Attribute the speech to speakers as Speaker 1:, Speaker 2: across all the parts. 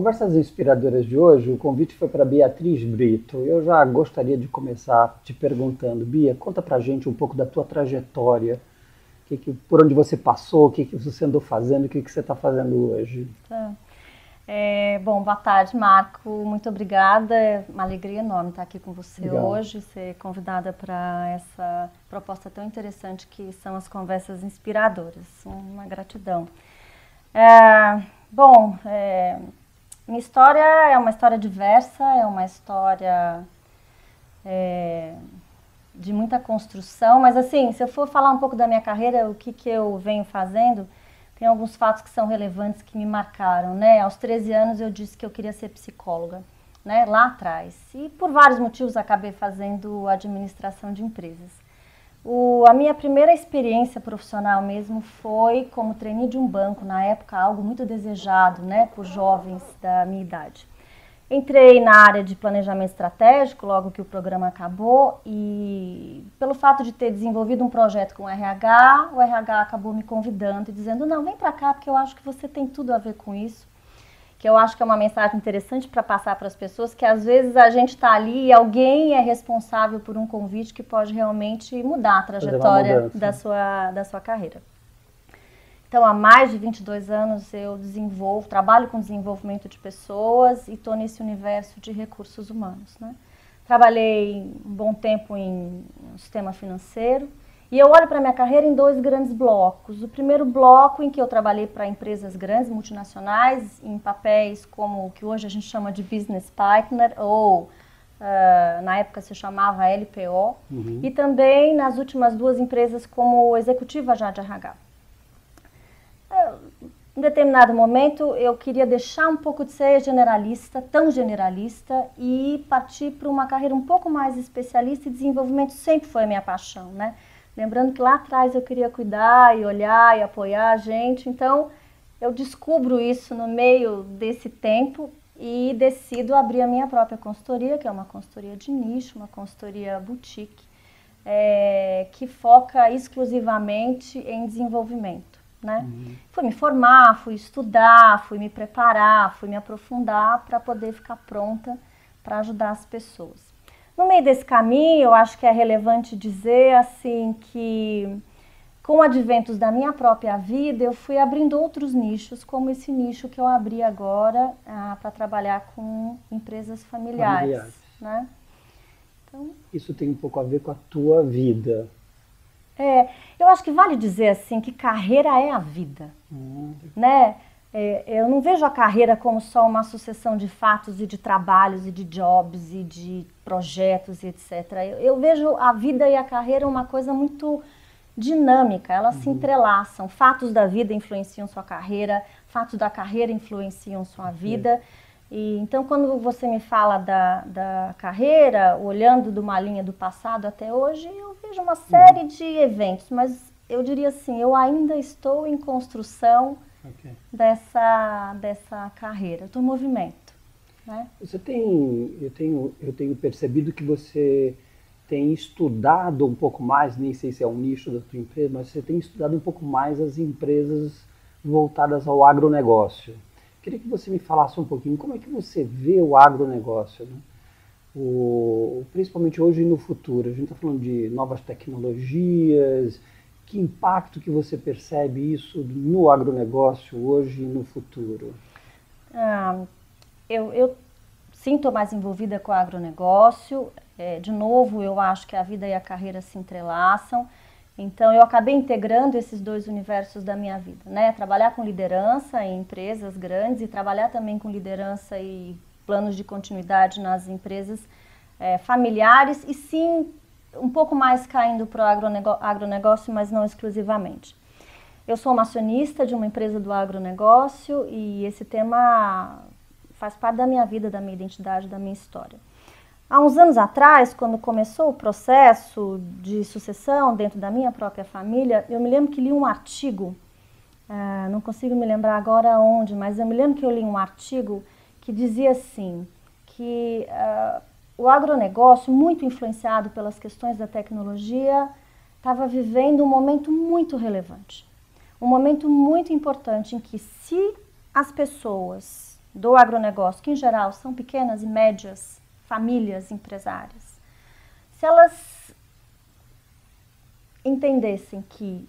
Speaker 1: Conversas Inspiradoras de hoje, o convite foi para Beatriz Brito. Eu já gostaria de começar te perguntando, Bia, conta pra gente um pouco da tua trajetória, que, que, por onde você passou, o que, que você andou fazendo, o que, que você está fazendo hoje.
Speaker 2: Tá. É, bom, boa tarde, Marco. Muito obrigada. É uma alegria enorme estar aqui com você Legal. hoje, ser convidada para essa proposta tão interessante que são as conversas inspiradoras. Uma gratidão. É, bom, é, minha história é uma história diversa, é uma história é, de muita construção, mas assim, se eu for falar um pouco da minha carreira, o que, que eu venho fazendo tem alguns fatos que são relevantes que me marcaram, né? Aos 13 anos eu disse que eu queria ser psicóloga, né? Lá atrás. E por vários motivos acabei fazendo administração de empresas. O, a minha primeira experiência profissional mesmo foi como trainee de um banco, na época algo muito desejado, né, por jovens da minha idade. Entrei na área de planejamento estratégico logo que o programa acabou e pelo fato de ter desenvolvido um projeto com o RH, o RH acabou me convidando e dizendo: "Não, vem para cá porque eu acho que você tem tudo a ver com isso". Que eu acho que é uma mensagem interessante para passar para as pessoas, que às vezes a gente está ali e alguém é responsável por um convite que pode realmente mudar a trajetória da sua, da sua carreira. Então, há mais de 22 anos eu desenvolvo, trabalho com desenvolvimento de pessoas e estou nesse universo de recursos humanos. Né? Trabalhei um bom tempo em sistema financeiro e eu olho para minha carreira em dois grandes blocos. O primeiro bloco em que eu trabalhei para empresas grandes, multinacionais, em papéis como o que hoje a gente chama de business partner ou Uh, na época se chamava LPO, uhum. e também nas últimas duas empresas como executiva já de RH. Em determinado momento, eu queria deixar um pouco de ser generalista, tão generalista, e partir para uma carreira um pouco mais especialista e desenvolvimento sempre foi a minha paixão, né? Lembrando que lá atrás eu queria cuidar e olhar e apoiar a gente, então eu descubro isso no meio desse tempo e decido abrir a minha própria consultoria, que é uma consultoria de nicho, uma consultoria boutique, é, que foca exclusivamente em desenvolvimento né? Uhum. Fui me formar, fui estudar, fui me preparar, fui me aprofundar para poder ficar pronta para ajudar as pessoas. No meio desse caminho, eu acho que é relevante dizer assim que com adventos da minha própria vida, eu fui abrindo outros nichos, como esse nicho que eu abri agora ah, para trabalhar com empresas familiares, familiares. Né?
Speaker 1: Então, Isso tem um pouco a ver com a tua vida,
Speaker 2: é, eu acho que vale dizer assim que carreira é a vida, uhum. né? É, eu não vejo a carreira como só uma sucessão de fatos e de trabalhos e de jobs e de projetos e etc. Eu, eu vejo a vida e a carreira uma coisa muito dinâmica, elas uhum. se entrelaçam. Fatos da vida influenciam sua carreira, fatos da carreira influenciam sua vida. E, então, quando você me fala da, da carreira, olhando de uma linha do passado até hoje, eu vejo uma série de eventos, mas eu diria assim, eu ainda estou em construção okay. dessa, dessa carreira, em movimento. Né?
Speaker 1: Você tem, eu tenho, eu tenho percebido que você tem estudado um pouco mais, nem sei se é um nicho da tua empresa, mas você tem estudado um pouco mais as empresas voltadas ao agronegócio. Queria que você me falasse um pouquinho como é que você vê o agronegócio, né? o, principalmente hoje e no futuro. A gente está falando de novas tecnologias, que impacto que você percebe isso no agronegócio hoje e no futuro?
Speaker 2: Ah, eu, eu sinto mais envolvida com o agronegócio. É, de novo, eu acho que a vida e a carreira se entrelaçam. Então, eu acabei integrando esses dois universos da minha vida, né? Trabalhar com liderança em empresas grandes e trabalhar também com liderança e planos de continuidade nas empresas é, familiares e sim um pouco mais caindo para o agronegócio, agronegócio, mas não exclusivamente. Eu sou uma acionista de uma empresa do agronegócio e esse tema faz parte da minha vida, da minha identidade, da minha história. Há uns anos atrás, quando começou o processo de sucessão dentro da minha própria família, eu me lembro que li um artigo, uh, não consigo me lembrar agora onde, mas eu me lembro que eu li um artigo que dizia assim, que uh, o agronegócio, muito influenciado pelas questões da tecnologia, estava vivendo um momento muito relevante. Um momento muito importante em que se as pessoas do agronegócio, que em geral são pequenas e médias famílias empresárias, se elas entendessem que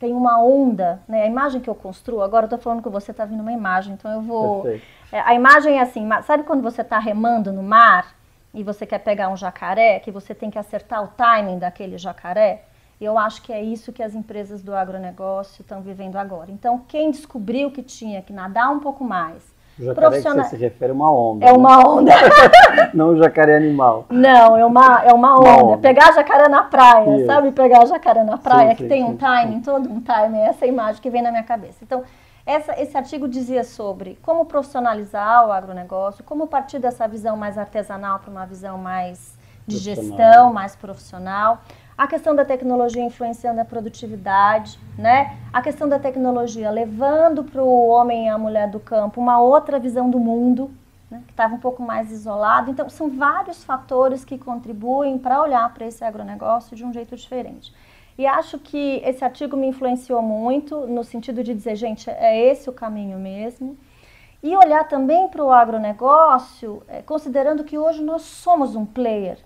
Speaker 2: tem uma onda, né? A imagem que eu construo, agora eu estou falando com você, está vindo uma imagem, então eu vou. É, a imagem é assim, sabe quando você está remando no mar e você quer pegar um jacaré, que você tem que acertar o timing daquele jacaré? Eu acho que é isso que as empresas do agronegócio estão vivendo agora. Então, quem descobriu que tinha que nadar um pouco mais,
Speaker 1: o jacaré profissional... que você se refere a uma onda.
Speaker 2: É né? uma onda.
Speaker 1: Não o jacaré animal.
Speaker 2: Não, é uma, é uma, onda. uma onda. Pegar jacaré na praia, Isso. sabe? Pegar jacaré na praia, sim, que sim, tem um timing, todo um timing. É essa imagem que vem na minha cabeça. Então, essa, esse artigo dizia sobre como profissionalizar o agronegócio, como partir dessa visão mais artesanal para uma visão mais de gestão, mais profissional a questão da tecnologia influenciando a produtividade, né? A questão da tecnologia levando para o homem e a mulher do campo uma outra visão do mundo, né? que estava um pouco mais isolado. Então, são vários fatores que contribuem para olhar para esse agronegócio de um jeito diferente. E acho que esse artigo me influenciou muito no sentido de dizer, gente, é esse o caminho mesmo. E olhar também para o agronegócio, é, considerando que hoje nós somos um player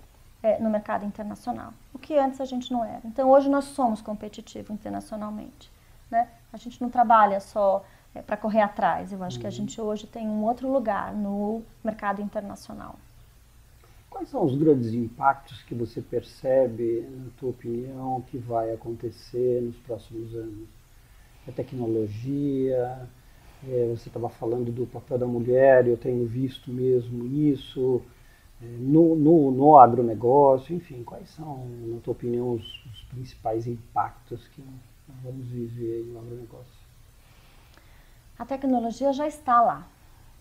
Speaker 2: é, no mercado internacional, o que antes a gente não era. Então hoje nós somos competitivos internacionalmente. Né? A gente não trabalha só é, para correr atrás, eu acho uhum. que a uhum. gente hoje tem um outro lugar no mercado internacional.
Speaker 1: Quais são os grandes impactos que você percebe, na tua opinião, que vai acontecer nos próximos anos? A tecnologia, é, você estava falando do papel da mulher, eu tenho visto mesmo isso, no, no, no agronegócio, enfim, quais são, na tua opinião, os, os principais impactos que nós vamos viver no agronegócio?
Speaker 2: A tecnologia já está lá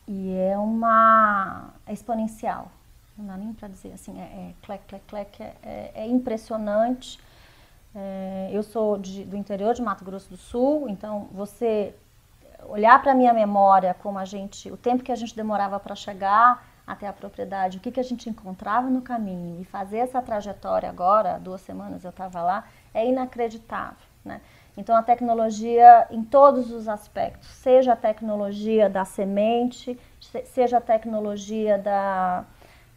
Speaker 2: e é uma é exponencial, não dá nem para dizer assim, é, é clec, clec, clec, é, é, é impressionante. É, eu sou de, do interior de Mato Grosso do Sul, então você olhar para a minha memória como a gente, o tempo que a gente demorava para chegar até a propriedade, o que, que a gente encontrava no caminho. E fazer essa trajetória agora, duas semanas eu estava lá, é inacreditável, né? Então a tecnologia em todos os aspectos, seja a tecnologia da semente, seja a tecnologia da,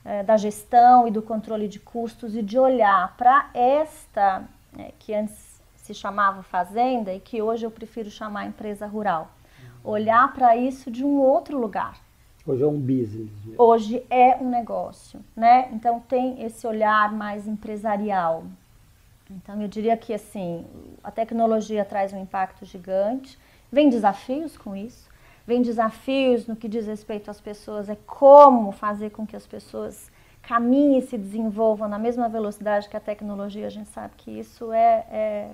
Speaker 2: é, da gestão e do controle de custos e de olhar para esta, é, que antes se chamava fazenda e que hoje eu prefiro chamar empresa rural, olhar para isso de um outro lugar,
Speaker 1: Hoje é um business.
Speaker 2: Mesmo. Hoje é um negócio, né? Então tem esse olhar mais empresarial. Então eu diria que assim, a tecnologia traz um impacto gigante, vem desafios com isso, vem desafios no que diz respeito às pessoas, é como fazer com que as pessoas caminhem e se desenvolvam na mesma velocidade que a tecnologia, a gente sabe que isso é, é,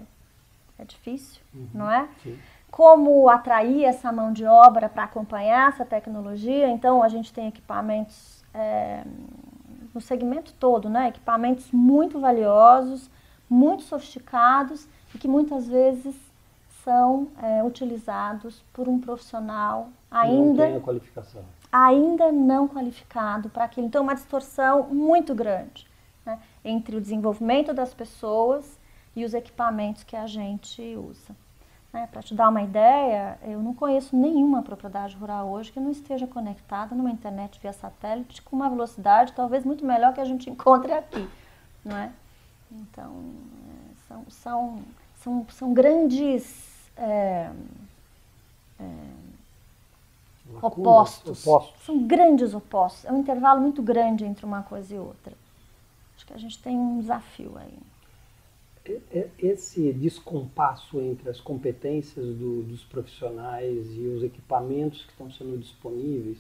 Speaker 2: é difícil, uhum, não é? Sim como atrair essa mão de obra para acompanhar essa tecnologia. Então, a gente tem equipamentos é, no segmento todo, né? equipamentos muito valiosos, muito sofisticados e que muitas vezes são é, utilizados por um profissional ainda
Speaker 1: não qualificação.
Speaker 2: ainda não qualificado para aquilo. Então, é uma distorção muito grande né? entre o desenvolvimento das pessoas e os equipamentos que a gente usa. Né, Para te dar uma ideia, eu não conheço nenhuma propriedade rural hoje que não esteja conectada numa internet via satélite com uma velocidade talvez muito melhor que a gente encontre aqui, não é? Então, é, são, são, são, são grandes é, é, opostos. opostos. São grandes opostos. É um intervalo muito grande entre uma coisa e outra. Acho que a gente tem um desafio aí
Speaker 1: esse descompasso entre as competências do, dos profissionais e os equipamentos que estão sendo disponíveis,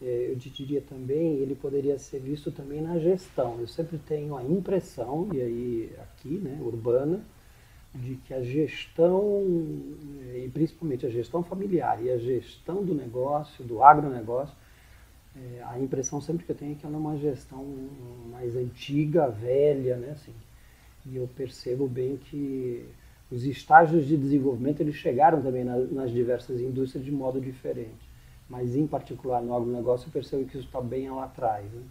Speaker 1: é, eu te diria também, ele poderia ser visto também na gestão. Eu sempre tenho a impressão, e aí aqui, né, urbana, de que a gestão, e principalmente a gestão familiar e a gestão do negócio, do agronegócio, é, a impressão sempre que eu tenho é que ela é uma gestão mais antiga, velha, né, assim, e eu percebo bem que os estágios de desenvolvimento eles chegaram também nas, nas diversas indústrias de modo diferente. Mas, em particular, no agronegócio, eu percebo que isso está bem lá atrás. Né?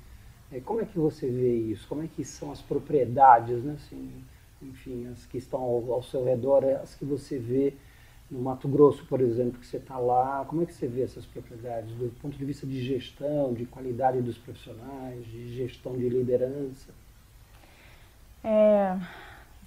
Speaker 1: É, como é que você vê isso? Como é que são as propriedades, né? assim, enfim, as que estão ao, ao seu redor, as que você vê no Mato Grosso, por exemplo, que você está lá, como é que você vê essas propriedades do ponto de vista de gestão, de qualidade dos profissionais, de gestão de liderança?
Speaker 2: É,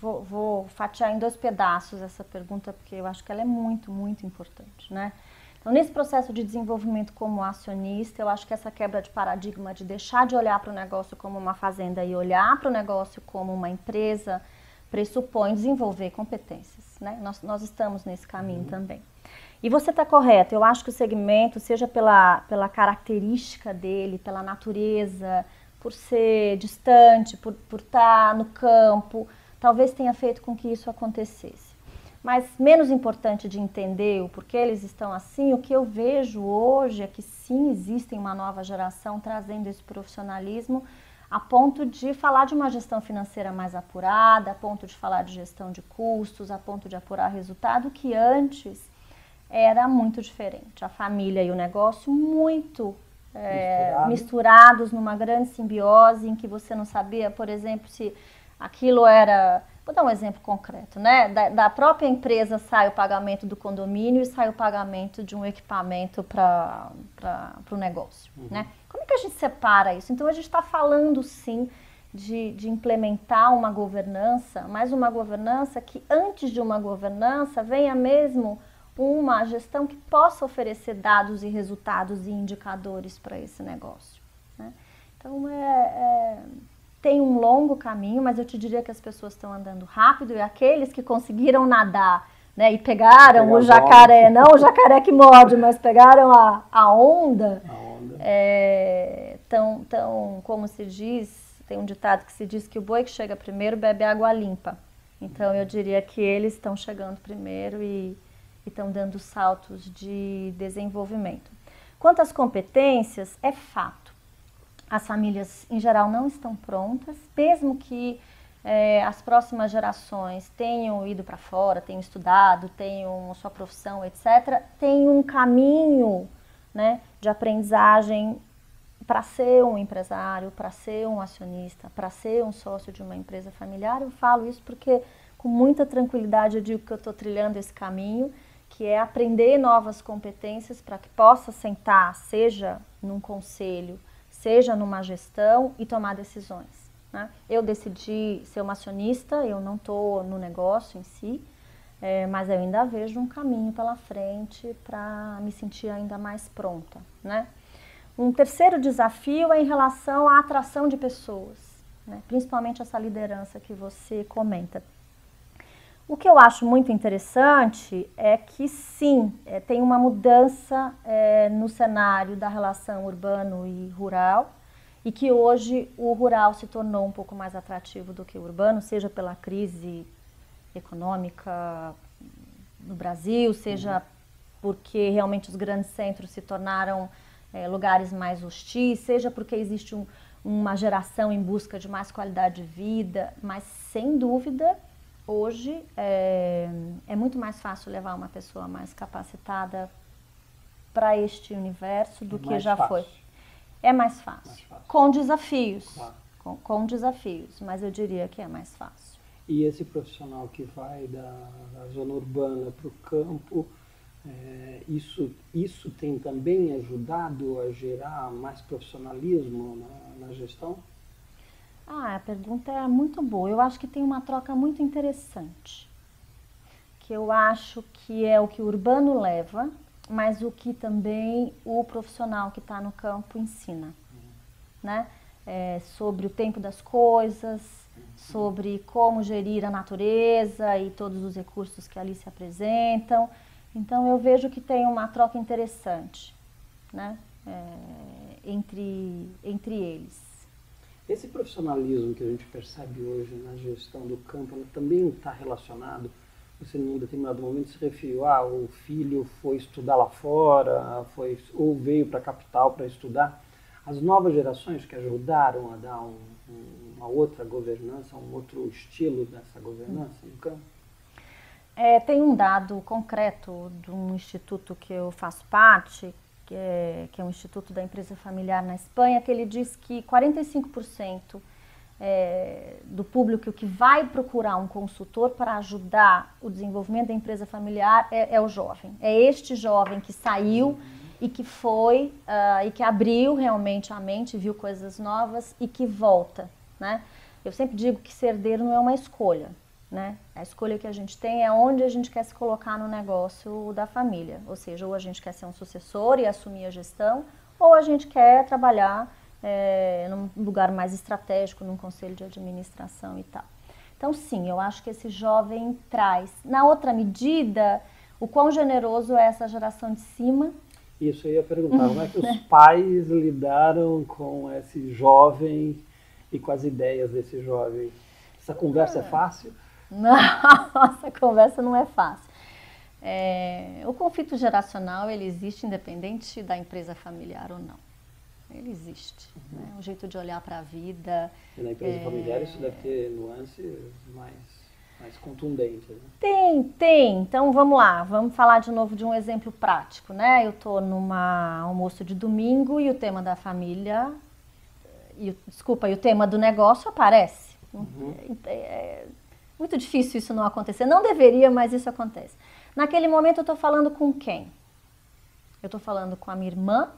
Speaker 2: vou, vou fatiar em dois pedaços essa pergunta, porque eu acho que ela é muito, muito importante, né? Então, nesse processo de desenvolvimento como acionista, eu acho que essa quebra de paradigma de deixar de olhar para o negócio como uma fazenda e olhar para o negócio como uma empresa pressupõe desenvolver competências. Né? Nós, nós estamos nesse caminho uhum. também. E você está correto, eu acho que o segmento, seja pela, pela característica dele, pela natureza, por ser distante, por, por estar tá no campo, talvez tenha feito com que isso acontecesse. Mas menos importante de entender o porquê eles estão assim, o que eu vejo hoje é que sim, existem uma nova geração trazendo esse profissionalismo a ponto de falar de uma gestão financeira mais apurada, a ponto de falar de gestão de custos, a ponto de apurar resultado, que antes era muito diferente. A família e o negócio muito é, Misturado. misturados numa grande simbiose em que você não sabia, por exemplo, se aquilo era. Vou dar um exemplo concreto, né? Da, da própria empresa sai o pagamento do condomínio e sai o pagamento de um equipamento para o negócio, uhum. né? Como é que a gente separa isso? Então a gente está falando sim de, de, implementar uma governança, mas uma governança que antes de uma governança venha mesmo uma gestão que possa oferecer dados e resultados e indicadores para esse negócio. Né? Então é, é, tem um longo caminho, mas eu te diria que as pessoas estão andando rápido e aqueles que conseguiram nadar né, e pegaram o jacaré, não o jacaré que morde, mas pegaram a, a onda. A onda é, tão, tão, como se diz, tem um ditado que se diz que o boi que chega primeiro bebe água limpa. Então eu diria que eles estão chegando primeiro e estão dando saltos de desenvolvimento. Quanto às competências, é fato. As famílias, em geral, não estão prontas, mesmo que é, as próximas gerações tenham ido para fora, tenham estudado, tenham sua profissão, etc., tem um caminho né, de aprendizagem para ser um empresário, para ser um acionista, para ser um sócio de uma empresa familiar. Eu falo isso porque com muita tranquilidade eu digo que eu estou trilhando esse caminho, que é aprender novas competências para que possa sentar, seja num conselho, seja numa gestão e tomar decisões. Né? Eu decidi ser uma acionista, eu não estou no negócio em si, é, mas eu ainda vejo um caminho pela frente para me sentir ainda mais pronta, né? Um terceiro desafio é em relação à atração de pessoas, né? principalmente essa liderança que você comenta. O que eu acho muito interessante é que sim, é, tem uma mudança é, no cenário da relação urbano e rural e que hoje o rural se tornou um pouco mais atrativo do que o urbano, seja pela crise econômica no Brasil, seja uhum. porque realmente os grandes centros se tornaram é, lugares mais hostis, seja porque existe um, uma geração em busca de mais qualidade de vida, mas sem dúvida hoje é, é muito mais fácil levar uma pessoa mais capacitada para este universo do é que já fácil. foi. É mais fácil, mais fácil. com desafios, claro. com, com desafios, mas eu diria que é mais fácil.
Speaker 1: E esse profissional que vai da, da zona urbana para o campo, é, isso, isso tem também ajudado a gerar mais profissionalismo na, na gestão?
Speaker 2: Ah, a pergunta é muito boa. Eu acho que tem uma troca muito interessante. Que eu acho que é o que o urbano leva, mas o que também o profissional que está no campo ensina. Uhum. Né? É, sobre o tempo das coisas, sobre como gerir a natureza e todos os recursos que ali se apresentam. Então eu vejo que tem uma troca interessante né, é, entre, entre eles.
Speaker 1: Esse profissionalismo que a gente percebe hoje na gestão do campo também está relacionado, você num determinado momento se referiu, ah, o filho foi estudar lá fora, foi, ou veio para a capital para estudar. As novas gerações que ajudaram a dar um, uma outra governança, um outro estilo dessa governança no campo?
Speaker 2: É, tem um dado concreto de um instituto que eu faço parte, que é, que é um instituto da empresa familiar na Espanha, que ele diz que 45% é, do público que vai procurar um consultor para ajudar o desenvolvimento da empresa familiar é, é, o jovem. É este jovem que saiu e que foi uh, e que abriu realmente a mente, viu coisas novas e que volta, né? Eu sempre digo que ser herdeiro não é uma escolha, né? A escolha que a gente tem é onde a gente quer se colocar no negócio da família, ou seja, ou a gente quer ser um sucessor e assumir a gestão, ou a gente quer trabalhar é, num lugar mais estratégico, num conselho de administração e tal. Então, sim, eu acho que esse jovem traz. Na outra medida, o quão generoso é essa geração de cima.
Speaker 1: Isso, eu ia perguntar, como é que os pais lidaram com esse jovem e com as ideias desse jovem? Essa conversa é fácil?
Speaker 2: Não, essa conversa não é fácil. É, o conflito geracional ele existe independente da empresa familiar ou não. Ele existe. Uhum. Né? Um jeito de olhar para a vida.
Speaker 1: E na empresa é... familiar isso deve ter nuances mais, mais contundentes. Né?
Speaker 2: Tem, tem. Então vamos lá, vamos falar de novo de um exemplo prático. Né? Eu estou numa almoço de domingo e o tema da família, e, desculpa, e o tema do negócio aparece. Uhum. É, é muito difícil isso não acontecer. Não deveria, mas isso acontece. Naquele momento eu estou falando com quem? Eu estou falando com a minha irmã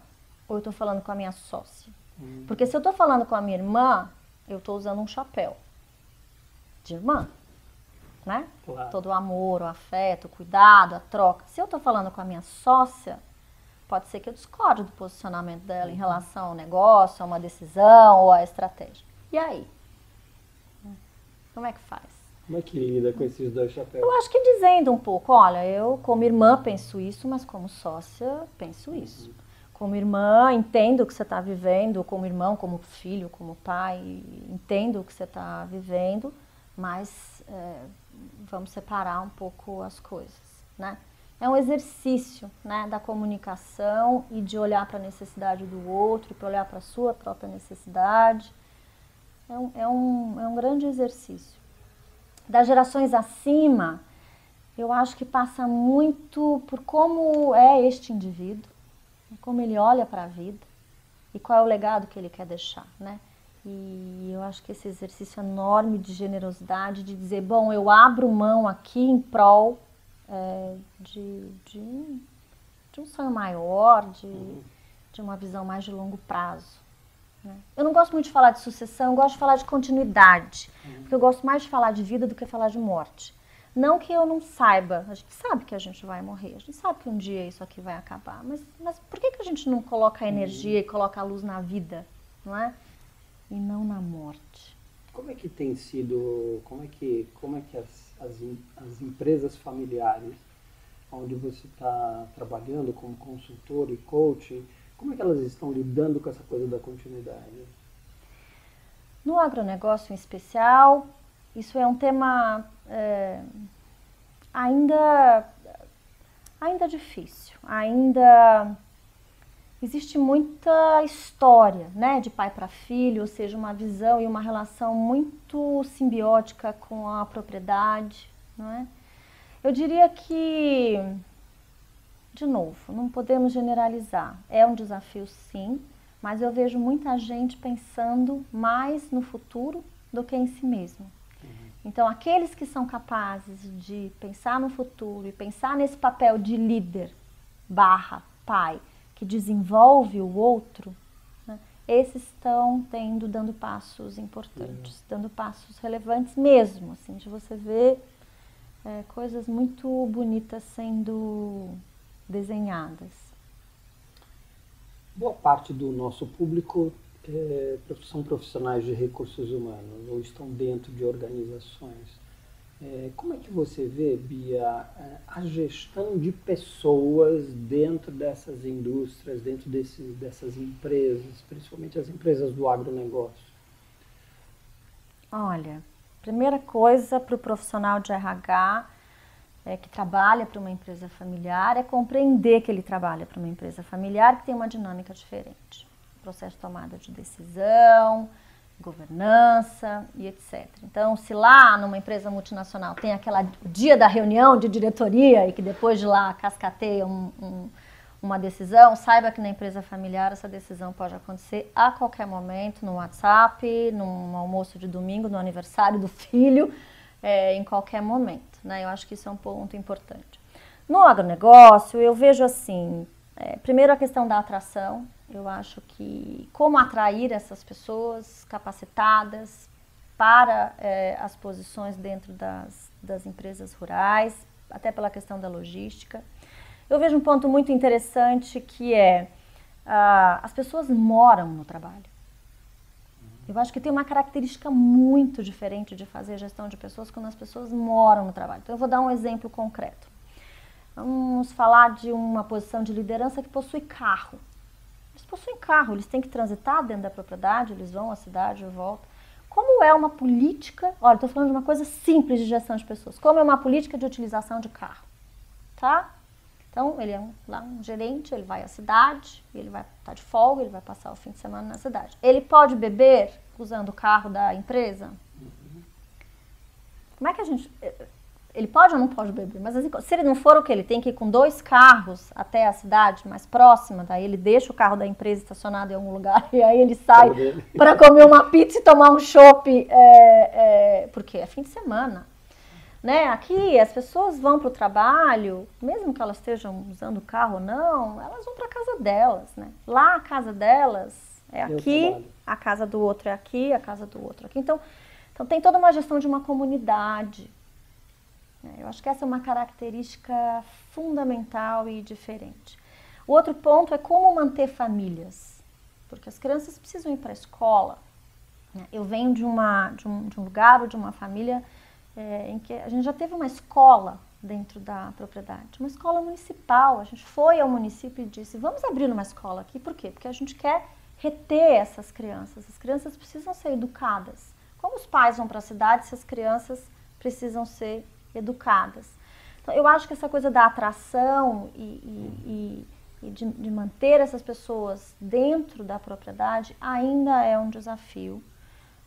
Speaker 2: ou eu estou falando com a minha sócia? Hum. Porque se eu estou falando com a minha irmã, eu estou usando um chapéu de irmã, né? Claro. Todo o amor, o afeto, o cuidado, a troca. Se eu estou falando com a minha sócia, pode ser que eu discorde do posicionamento dela em uhum. relação ao negócio, a uma decisão ou à estratégia. E aí? Como é que faz?
Speaker 1: Como é que lida com esses dois chapéus?
Speaker 2: Eu acho que dizendo um pouco, olha, eu como irmã penso isso, mas como sócia penso isso. Como irmã, entendo o que você está vivendo, como irmão, como filho, como pai, entendo o que você está vivendo, mas é, vamos separar um pouco as coisas, né? É um exercício né, da comunicação e de olhar para a necessidade do outro, para olhar para a sua própria necessidade. É um, é, um, é um grande exercício das gerações acima, eu acho que passa muito por como é este indivíduo, como ele olha para a vida e qual é o legado que ele quer deixar, né? E eu acho que esse exercício enorme de generosidade, de dizer, bom, eu abro mão aqui em prol é, de, de, de, um sonho maior, de, de uma visão mais de longo prazo. Eu não gosto muito de falar de sucessão, eu gosto de falar de continuidade. Porque eu gosto mais de falar de vida do que falar de morte. Não que eu não saiba, a gente sabe que a gente vai morrer, a gente sabe que um dia isso aqui vai acabar, mas, mas por que, que a gente não coloca a energia e coloca a luz na vida, não é? E não na morte.
Speaker 1: Como é que tem sido, como é que, como é que as, as, as empresas familiares, onde você está trabalhando como consultor e coaching, como é que elas estão lidando com essa coisa da continuidade?
Speaker 2: No agronegócio em especial, isso é um tema é, ainda, ainda difícil, ainda existe muita história, né, de pai para filho, ou seja, uma visão e uma relação muito simbiótica com a propriedade, não é? Eu diria que de novo, não podemos generalizar. É um desafio, sim, mas eu vejo muita gente pensando mais no futuro do que em si mesmo. Uhum. Então, aqueles que são capazes de pensar no futuro e pensar nesse papel de líder barra pai que desenvolve o outro, né, esses estão tendo, dando passos importantes, uhum. dando passos relevantes mesmo, assim, de você ver é, coisas muito bonitas sendo desenhadas.
Speaker 1: Boa parte do nosso público é, são profissionais de recursos humanos ou estão dentro de organizações. É, como é que você vê, Bia, a gestão de pessoas dentro dessas indústrias, dentro desse, dessas empresas, principalmente as empresas do agronegócio?
Speaker 2: Olha, primeira coisa para o profissional de RH é, que trabalha para uma empresa familiar é compreender que ele trabalha para uma empresa familiar que tem uma dinâmica diferente. Processo de tomada de decisão, governança e etc. Então, se lá numa empresa multinacional tem aquela dia da reunião de diretoria e que depois de lá cascateia um, um, uma decisão, saiba que na empresa familiar essa decisão pode acontecer a qualquer momento, no WhatsApp, num almoço de domingo, no aniversário do filho, é, em qualquer momento. Né? Eu acho que isso é um ponto importante. No agronegócio, eu vejo assim, é, primeiro a questão da atração. Eu acho que como atrair essas pessoas capacitadas para é, as posições dentro das, das empresas rurais, até pela questão da logística. Eu vejo um ponto muito interessante que é uh, as pessoas moram no trabalho. Eu acho que tem uma característica muito diferente de fazer gestão de pessoas quando as pessoas moram no trabalho. Então eu vou dar um exemplo concreto. Vamos falar de uma posição de liderança que possui carro. Eles possuem carro, eles têm que transitar dentro da propriedade, eles vão à cidade e voltam. Como é uma política, olha, estou falando de uma coisa simples de gestão de pessoas, como é uma política de utilização de carro, tá? Então, ele é um, lá um gerente, ele vai à cidade, ele vai estar tá de folga, ele vai passar o fim de semana na cidade. Ele pode beber usando o carro da empresa? Uhum. Como é que a gente. Ele pode ou não pode beber? Mas assim, se ele não for o que? Ele tem que ir com dois carros até a cidade mais próxima, daí ele deixa o carro da empresa estacionado em algum lugar e aí ele sai para comer uma pizza e tomar um chopp, é, é, porque é fim de semana. Né? Aqui as pessoas vão para o trabalho, mesmo que elas estejam usando o carro ou não, elas vão para a casa delas. Né? Lá a casa delas é aqui, a casa do outro é aqui, a casa do outro aqui. Então, então tem toda uma gestão de uma comunidade. Né? Eu acho que essa é uma característica fundamental e diferente. O outro ponto é como manter famílias, porque as crianças precisam ir para a escola. Né? Eu venho de, uma, de, um, de um lugar ou de uma família é, em que a gente já teve uma escola dentro da propriedade, uma escola municipal. A gente foi ao município e disse: vamos abrir uma escola aqui. Por quê? Porque a gente quer reter essas crianças. As crianças precisam ser educadas. Como os pais vão para a cidade se as crianças precisam ser educadas? Então, eu acho que essa coisa da atração e, e, e, de, de manter essas pessoas dentro da propriedade ainda é um desafio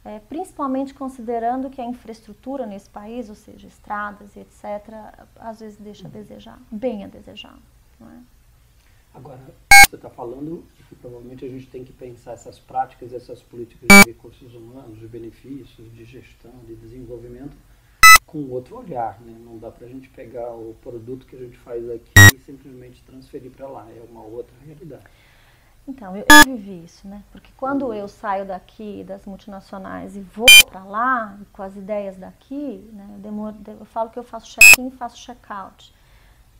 Speaker 2: é, principalmente considerando que a infraestrutura nesse país, ou seja, estradas e etc., às vezes deixa a desejar, bem a desejar. É?
Speaker 1: Agora, você está falando que provavelmente a gente tem que pensar essas práticas, essas políticas de recursos humanos, de benefícios, de gestão, de desenvolvimento, com outro olhar. Né? Não dá para a gente pegar o produto que a gente faz aqui e simplesmente transferir para lá. É uma outra realidade.
Speaker 2: Então, eu, eu, vivi isso, né? Porque quando eu saio daqui das multinacionais e vou para lá, com as ideias daqui, né? Eu, demoro, eu falo que eu faço check-in e faço check-out.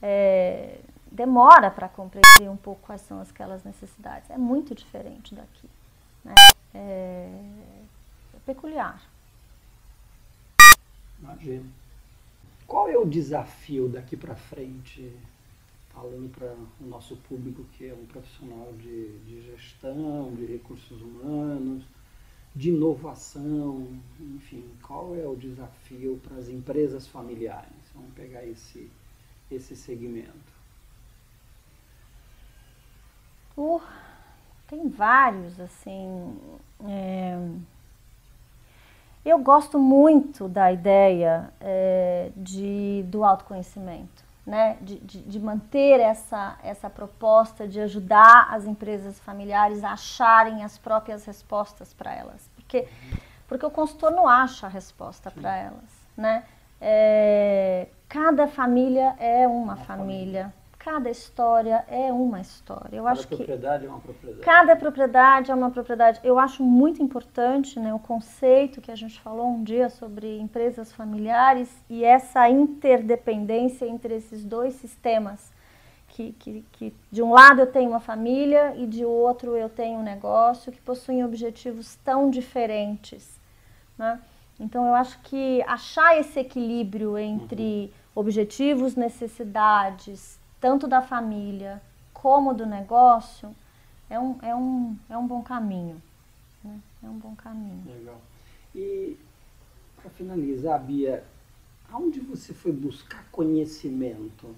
Speaker 2: É, demora para compreender um pouco quais são aquelas necessidades. É muito diferente daqui. Né? É, é peculiar.
Speaker 1: Imagina. Qual é o desafio daqui para frente falando para o nosso público que é um profissional de, de gestão, de recursos humanos, de inovação, enfim, qual é o desafio para as empresas familiares? Vamos pegar esse, esse segmento.
Speaker 2: Uh, tem vários, assim. É... Eu gosto muito da ideia é, de, do autoconhecimento né, de, de, de, manter essa, essa proposta de ajudar as empresas familiares a acharem as próprias respostas para elas. Porque, porque o consultor não acha a resposta para elas. Né? É, cada família é uma, uma família. família cada história é uma história. Eu
Speaker 1: cada
Speaker 2: acho
Speaker 1: propriedade que é uma propriedade.
Speaker 2: Cada propriedade é uma propriedade. Eu acho muito importante né, o conceito que a gente falou um dia sobre empresas familiares e essa interdependência entre esses dois sistemas. Que, que, que de um lado eu tenho uma família e de outro eu tenho um negócio que possuem objetivos tão diferentes. Né? Então eu acho que achar esse equilíbrio entre uhum. objetivos, necessidades, tanto da família como do negócio, é um, é um, é um bom caminho. Né? É um bom caminho.
Speaker 1: Legal. E, para finalizar, Bia, aonde você foi buscar conhecimento?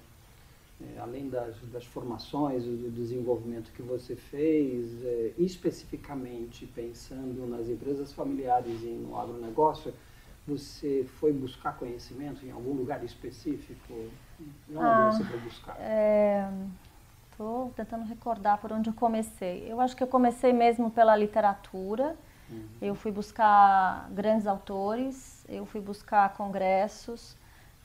Speaker 1: É, além das, das formações, do desenvolvimento que você fez, é, especificamente pensando nas empresas familiares e no agronegócio, você foi buscar conhecimento em algum lugar específico? Onde ah, você foi buscar?
Speaker 2: É, Estou tentando recordar por onde eu comecei. Eu acho que eu comecei mesmo pela literatura. Uhum. Eu fui buscar grandes autores, eu fui buscar congressos,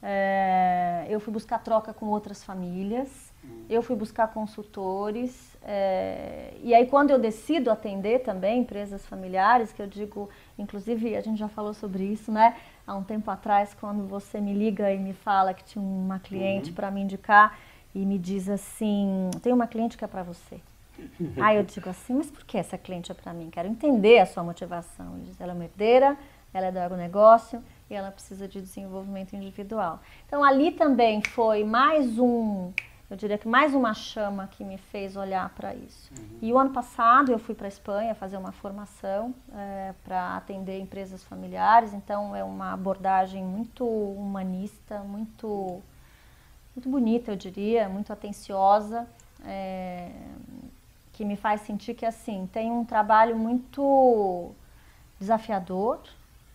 Speaker 2: é, eu fui buscar troca com outras famílias. Eu fui buscar consultores. É, e aí, quando eu decido atender também empresas familiares, que eu digo, inclusive a gente já falou sobre isso, né? Há um tempo atrás, quando você me liga e me fala que tinha uma cliente uhum. para me indicar e me diz assim: tem uma cliente que é para você. Aí eu digo assim, mas por que essa cliente é para mim? Quero entender a sua motivação. Ele diz, ela é uma herdeira, ela é do agronegócio e ela precisa de desenvolvimento individual. Então ali também foi mais um, eu diria que mais uma chama que me fez olhar para isso. Uhum. E o ano passado eu fui para a Espanha fazer uma formação é, para atender empresas familiares, então é uma abordagem muito humanista, muito muito bonita, eu diria, muito atenciosa, é, que me faz sentir que assim tem um trabalho muito desafiador,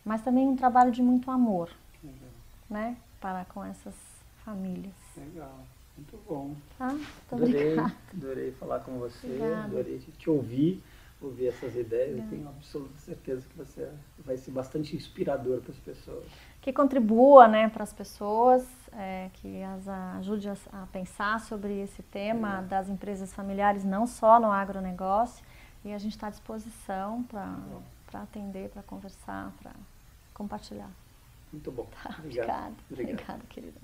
Speaker 2: mas também um trabalho de muito amor, Legal. né, para com essas famílias.
Speaker 1: Legal, muito bom.
Speaker 2: Tá?
Speaker 1: adorei, adorei falar com você, Obrigada. adorei te ouvir, ouvir essas ideias. Eu tenho absoluta certeza que você vai ser bastante inspirador para as pessoas
Speaker 2: que contribua né, para as pessoas, é, que as ajude a, a, pensar sobre esse tema das empresas familiares, não só no agronegócio. E a gente está à disposição para atender, para conversar, para compartilhar.
Speaker 1: Muito bom.
Speaker 2: Tá, obrigado. Obrigado, obrigado querida.